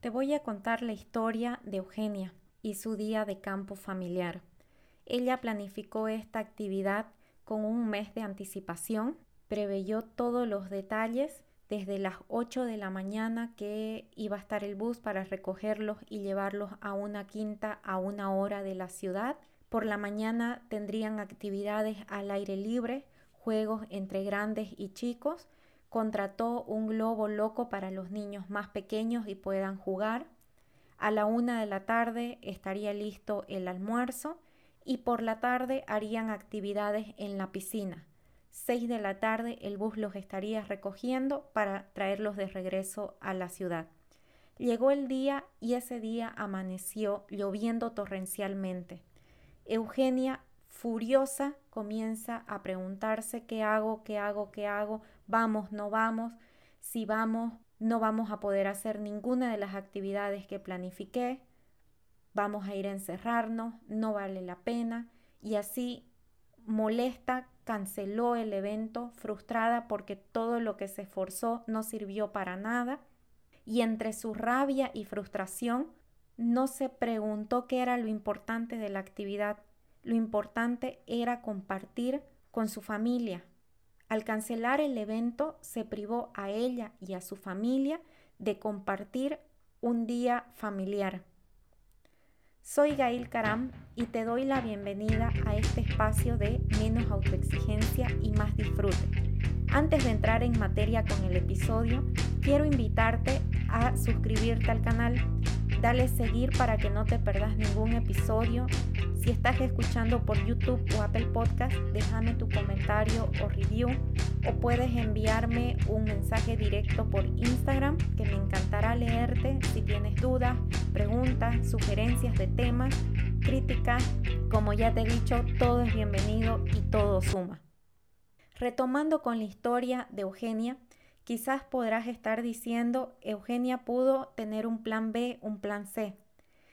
Te voy a contar la historia de Eugenia y su día de campo familiar. Ella planificó esta actividad con un mes de anticipación, preveyó todos los detalles desde las 8 de la mañana que iba a estar el bus para recogerlos y llevarlos a una quinta a una hora de la ciudad. Por la mañana tendrían actividades al aire libre, juegos entre grandes y chicos. Contrató un globo loco para los niños más pequeños y puedan jugar. A la una de la tarde estaría listo el almuerzo y por la tarde harían actividades en la piscina. 6 de la tarde el bus los estaría recogiendo para traerlos de regreso a la ciudad. Llegó el día y ese día amaneció lloviendo torrencialmente. Eugenia, furiosa, comienza a preguntarse qué hago, qué hago, qué hago, vamos, no vamos, si vamos, no vamos a poder hacer ninguna de las actividades que planifiqué, vamos a ir a encerrarnos, no vale la pena, y así molesta, canceló el evento, frustrada porque todo lo que se esforzó no sirvió para nada, y entre su rabia y frustración no se preguntó qué era lo importante de la actividad. Lo importante era compartir con su familia. Al cancelar el evento se privó a ella y a su familia de compartir un día familiar. Soy Gail Caram y te doy la bienvenida a este espacio de menos autoexigencia y más disfrute. Antes de entrar en materia con el episodio, quiero invitarte a suscribirte al canal, dale seguir para que no te perdas ningún episodio. Si estás escuchando por YouTube o Apple Podcast, déjame tu comentario o review o puedes enviarme un mensaje directo por Instagram que me encantará leerte si tienes dudas, preguntas, sugerencias de temas, críticas. Como ya te he dicho, todo es bienvenido y todo suma. Retomando con la historia de Eugenia, quizás podrás estar diciendo, Eugenia pudo tener un plan B, un plan C,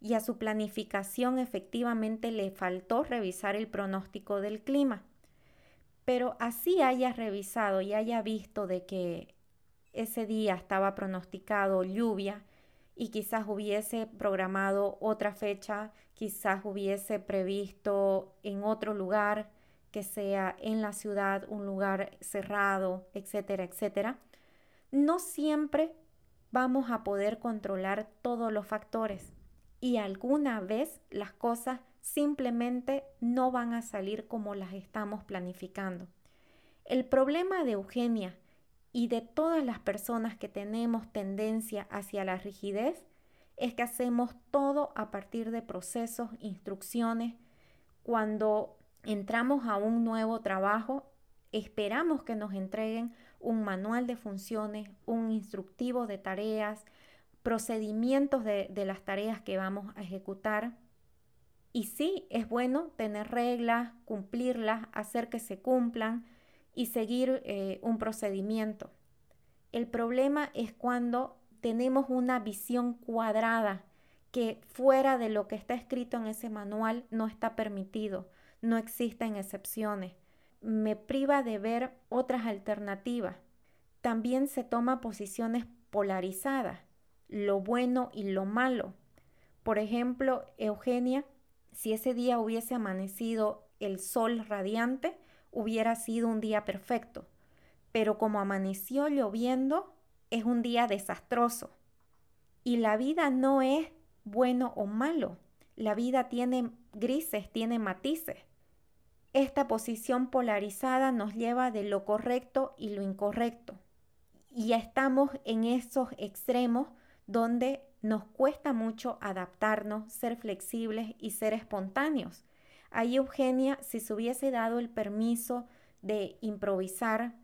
y a su planificación efectivamente le faltó revisar el pronóstico del clima. Pero así haya revisado y haya visto de que ese día estaba pronosticado lluvia y quizás hubiese programado otra fecha, quizás hubiese previsto en otro lugar, que sea en la ciudad, un lugar cerrado, etcétera, etcétera, no siempre vamos a poder controlar todos los factores y alguna vez las cosas simplemente no van a salir como las estamos planificando. El problema de Eugenia y de todas las personas que tenemos tendencia hacia la rigidez es que hacemos todo a partir de procesos, instrucciones, cuando entramos a un nuevo trabajo, esperamos que nos entreguen un manual de funciones, un instructivo de tareas, procedimientos de, las tareas que vamos a ejecutar. Y sí, es bueno tener reglas, cumplirlas, hacer que se cumplan y seguir eh, un procedimiento. El problema es cuando tenemos una visión cuadrada que fuera de lo que está escrito en ese manual no está permitido no existen excepciones. Me priva de ver otras alternativas. También se toma posiciones polarizadas, lo bueno y lo malo. Por ejemplo, Eugenia, si ese día hubiese amanecido el sol radiante, hubiera sido un día perfecto. Pero como amaneció lloviendo, es un día desastroso. Y la vida no es bueno o malo. La vida tiene grises, tiene matices. Esta posición polarizada nos lleva de lo correcto y lo incorrecto. Y ya estamos en esos extremos donde nos cuesta mucho adaptarnos, ser flexibles y ser espontáneos. Ahí Eugenia, si se hubiese dado el permiso de improvisar,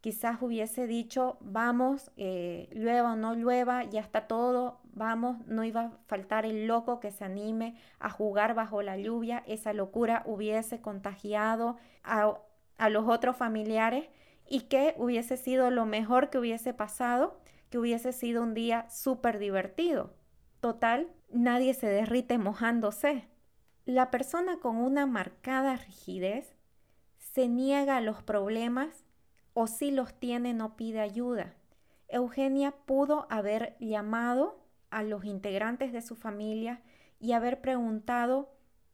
quizás hubiese dicho, vamos, eh, llueva o no llueva, ya está todo, vamos, no iba a faltar el loco que se anime a jugar bajo la lluvia, esa locura hubiese contagiado a, a los otros familiares y que hubiese sido lo mejor que hubiese pasado, que hubiese sido un día súper divertido. Total, nadie se derrite mojándose. La persona con una marcada rigidez se niega a los problemas o si los tiene no pide ayuda. Eugenia pudo haber llamado a los integrantes de su familia y haber preguntado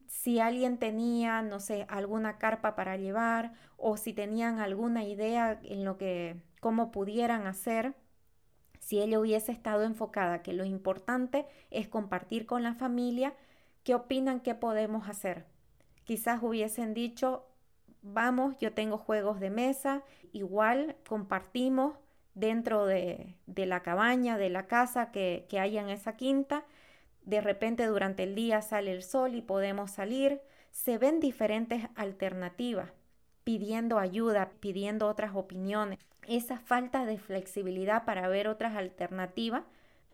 si alguien tenía, no sé, alguna carpa para llevar o si tenían alguna idea en lo que, cómo pudieran hacer, si ella hubiese estado enfocada, que lo importante es compartir con la familia, ¿qué opinan que podemos hacer? Quizás hubiesen dicho, vamos, yo tengo juegos de mesa, igual compartimos dentro de, de la cabaña, de la casa que, que haya en esa quinta, de repente durante el día sale el sol y podemos salir, se ven diferentes alternativas, pidiendo ayuda, pidiendo otras opiniones. Esa falta de flexibilidad para ver otras alternativas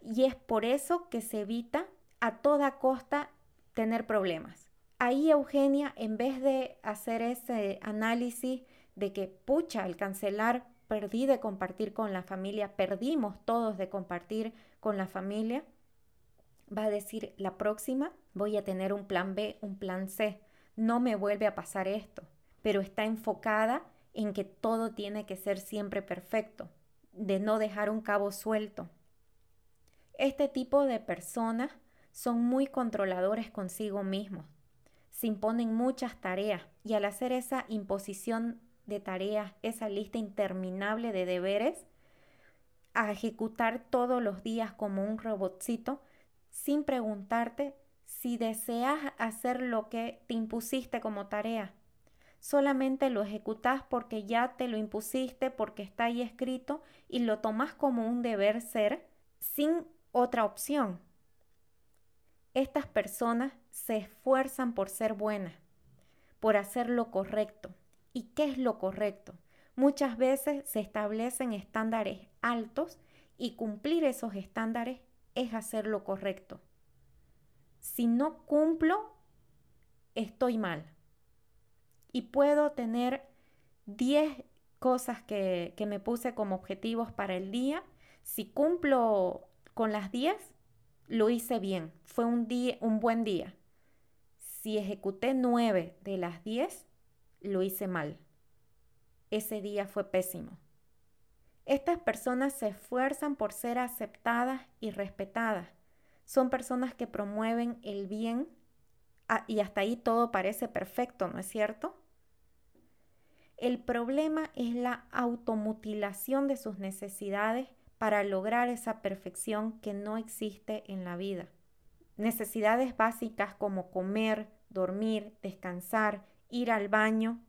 y es por eso que se evita a toda costa tener problemas. Ahí Eugenia, en vez de hacer ese análisis de que, pucha, al cancelar perdí de compartir con la familia, perdimos todos de compartir con la familia, va a decir, la próxima voy a tener un plan B, un plan C, no me vuelve a pasar esto, pero está enfocada en que todo tiene que ser siempre perfecto, de no dejar un cabo suelto. Este tipo de personas son muy controladores consigo mismos, se imponen muchas tareas y al hacer esa imposición de tareas, esa lista interminable de deberes, a ejecutar todos los días como un robotcito, sin preguntarte si deseas hacer lo que te impusiste como tarea. Solamente lo ejecutas porque ya te lo impusiste, porque está ahí escrito y lo tomas como un deber ser sin otra opción. Estas personas se esfuerzan por ser buenas, por hacer lo correcto. ¿Y qué es lo correcto? Muchas veces se establecen estándares altos y cumplir esos estándares es hacer lo correcto. Si no cumplo, estoy mal. Y puedo tener 10 cosas que, que, me puse como objetivos para el día. Si cumplo con las 10, lo hice bien. Fue un, día, un buen día. Si ejecuté 9 de las 10, lo hice mal. Ese día fue pésimo. Estas personas se esfuerzan por ser aceptadas y respetadas. Son personas que promueven el bien ah, y hasta ahí todo parece perfecto, ¿no es cierto? El problema es la automutilación de sus necesidades para lograr esa perfección que no existe en la vida. Necesidades básicas como comer, dormir, descansar, ir al baño,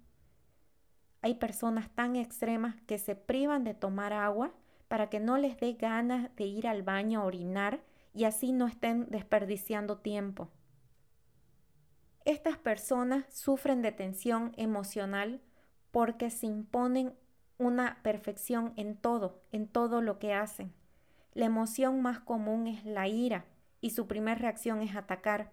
hay personas tan extremas que se privan de tomar agua para que no les dé ganas de ir al baño a orinar y así no estén desperdiciando tiempo. Estas personas sufren de tensión emocional porque se imponen una perfección en todo, en todo lo que hacen. La emoción más común es la ira y su primera reacción es atacar,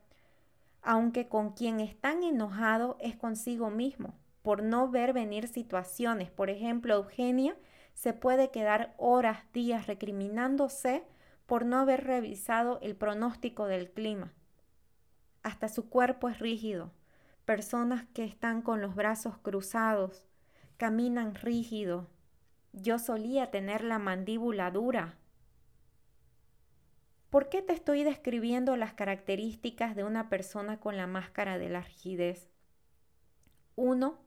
aunque con quien están enojados es consigo mismo, por no ver venir situaciones. Por ejemplo, Eugenia se puede quedar horas, días recriminándose por no haber revisado el pronóstico del clima. Hasta su cuerpo es rígido. Personas que están con los brazos cruzados, caminan rígido. Yo solía tener la mandíbula dura. ¿Por qué te estoy describiendo las características de una persona con la máscara de la rigidez? Uno,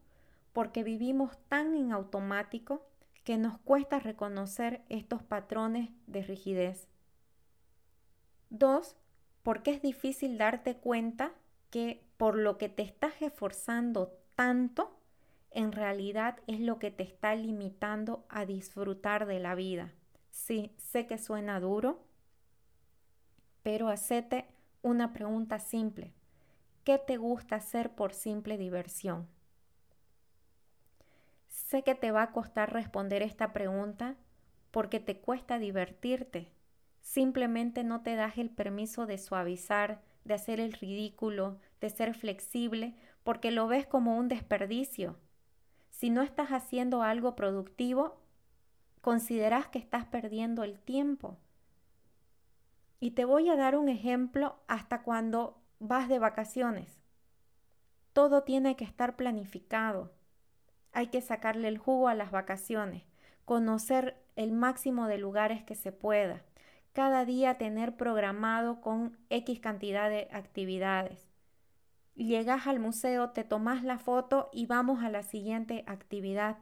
porque vivimos tan en automático que nos cuesta reconocer estos patrones de rigidez. Dos, porque es difícil darte cuenta que por lo que te estás esforzando tanto, en realidad es lo que te está limitando a disfrutar de la vida. Sí, sé que suena duro, pero hacete una pregunta simple. ¿Qué te gusta hacer por simple diversión? Sé que te va a costar responder esta pregunta porque te cuesta divertirte. Simplemente no te das el permiso de suavizar, de hacer el ridículo, de ser flexible, porque lo ves como un desperdicio. Si no estás haciendo algo productivo, consideras que estás perdiendo el tiempo. Y te voy a dar un ejemplo hasta cuando vas de vacaciones. Todo tiene que estar planificado. Hay que sacarle el jugo a las vacaciones, conocer el máximo de lugares que se pueda, cada día tener programado con X cantidad de actividades. Llegas al museo, te tomas la foto y vamos a la siguiente actividad.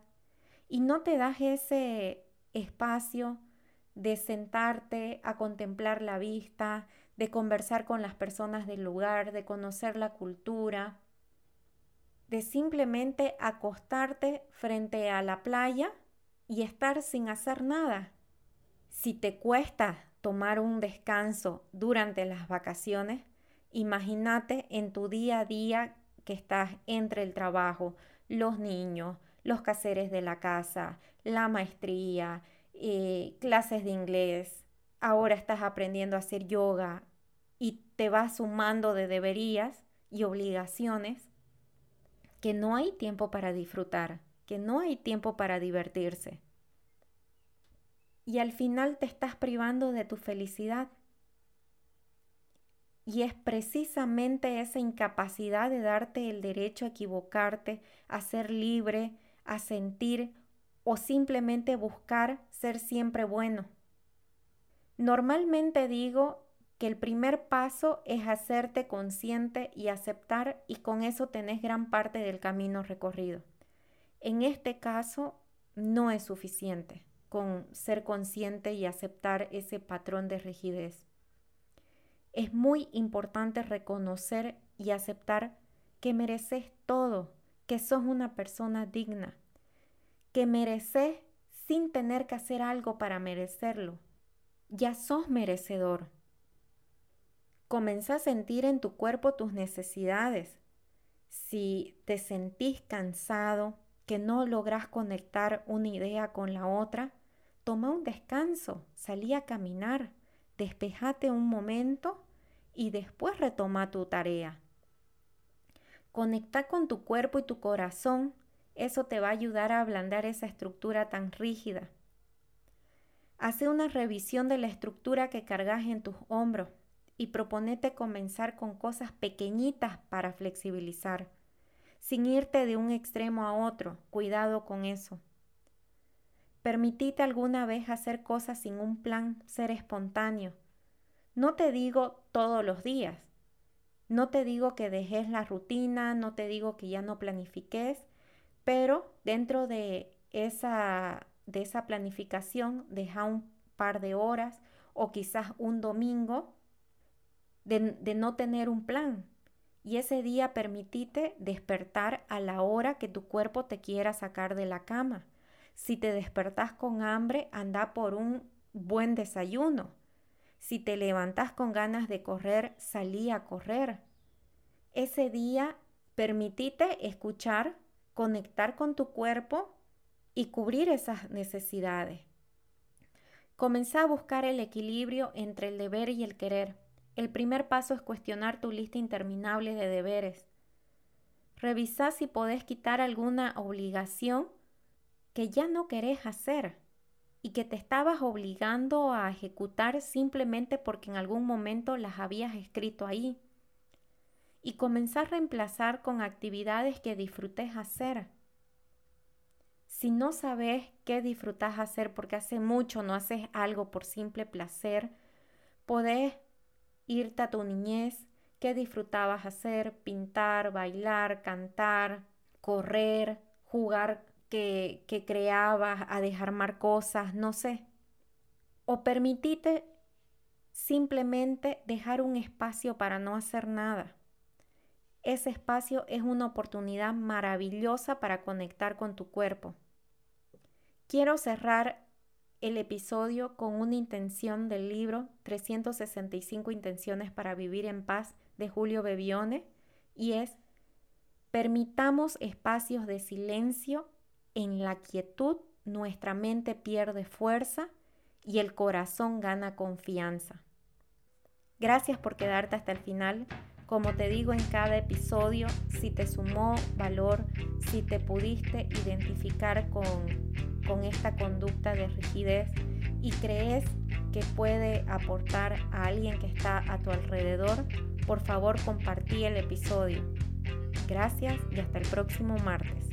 Y no te das ese espacio de sentarte a contemplar la vista, de conversar con las personas del lugar, de conocer la cultura, de simplemente acostarte frente a la playa y estar sin hacer nada. Si te cuesta tomar un descanso durante las vacaciones, imagínate en tu día a día que estás entre el trabajo, los niños, los caseres de la casa, la maestría, eh, clases de inglés, ahora estás aprendiendo a hacer yoga y te vas sumando de deberías y obligaciones, que no hay tiempo para disfrutar, que no hay tiempo para divertirse. Y al final te estás privando de tu felicidad. Y es precisamente esa incapacidad de darte el derecho a equivocarte, a ser libre, a sentir o simplemente buscar ser siempre bueno. Normalmente digo que el primer paso es hacerte consciente y aceptar y con eso tenés gran parte del camino recorrido. En este caso no es suficiente con ser consciente y aceptar ese patrón de rigidez. Es muy importante reconocer y aceptar que mereces todo, que sos una persona digna, que mereces sin tener que hacer algo para merecerlo. Ya sos merecedor. Comenzá a sentir en tu cuerpo tus necesidades. Si te sentís cansado, que no logras conectar una idea con la otra, toma un descanso, salí a caminar, despejate un momento y después retoma tu tarea. Conecta con tu cuerpo y tu corazón eso te va a ayudar a ablandar esa estructura tan rígida. Hace una revisión de la estructura que cargas en tus hombros y proponete comenzar con cosas pequeñitas para flexibilizar, sin irte de un extremo a otro. Cuidado con eso. Permitite alguna vez hacer cosas sin un plan, ser espontáneo. No te digo todos los días. No te digo que dejes la rutina, no te digo que ya no planifiques, pero dentro de esa, de esa planificación deja un par de horas o quizás un domingo de, de no tener un plan. Y ese día permitite despertar a la hora que tu cuerpo te quiera sacar de la cama. Si te despertás con hambre, anda por un buen desayuno. Si te levantas con ganas de correr, salí a correr. Ese día permitite escuchar conectar con tu cuerpo y cubrir esas necesidades. Comenzá a buscar el equilibrio entre el deber y el querer. El primer paso es cuestionar tu lista interminable de deberes. Revisa si podés quitar alguna obligación que ya no querés hacer y que te estabas obligando a ejecutar simplemente porque en algún momento las habías escrito ahí y comenzar a reemplazar con actividades que disfrutes hacer. Si no sabes qué disfrutas hacer porque hace mucho no haces algo por simple placer, podés irte a tu niñez, qué disfrutabas hacer, pintar, bailar, cantar, correr, jugar que, que creabas, a dejar cosas, no sé. O permitite simplemente dejar un espacio para no hacer nada ese espacio es una oportunidad maravillosa para conectar con tu cuerpo. Quiero cerrar el episodio con una intención del libro 365 intenciones para vivir en paz de Julio Bebione y es permitamos espacios de silencio en la quietud nuestra mente pierde fuerza y el corazón gana confianza. Gracias por quedarte hasta el final. Como te digo en cada episodio, si te sumó valor, si te pudiste identificar con, con esta conducta de rigidez y crees que puede aportar a alguien que está a tu alrededor, por favor compartí el episodio. Gracias y hasta el próximo martes.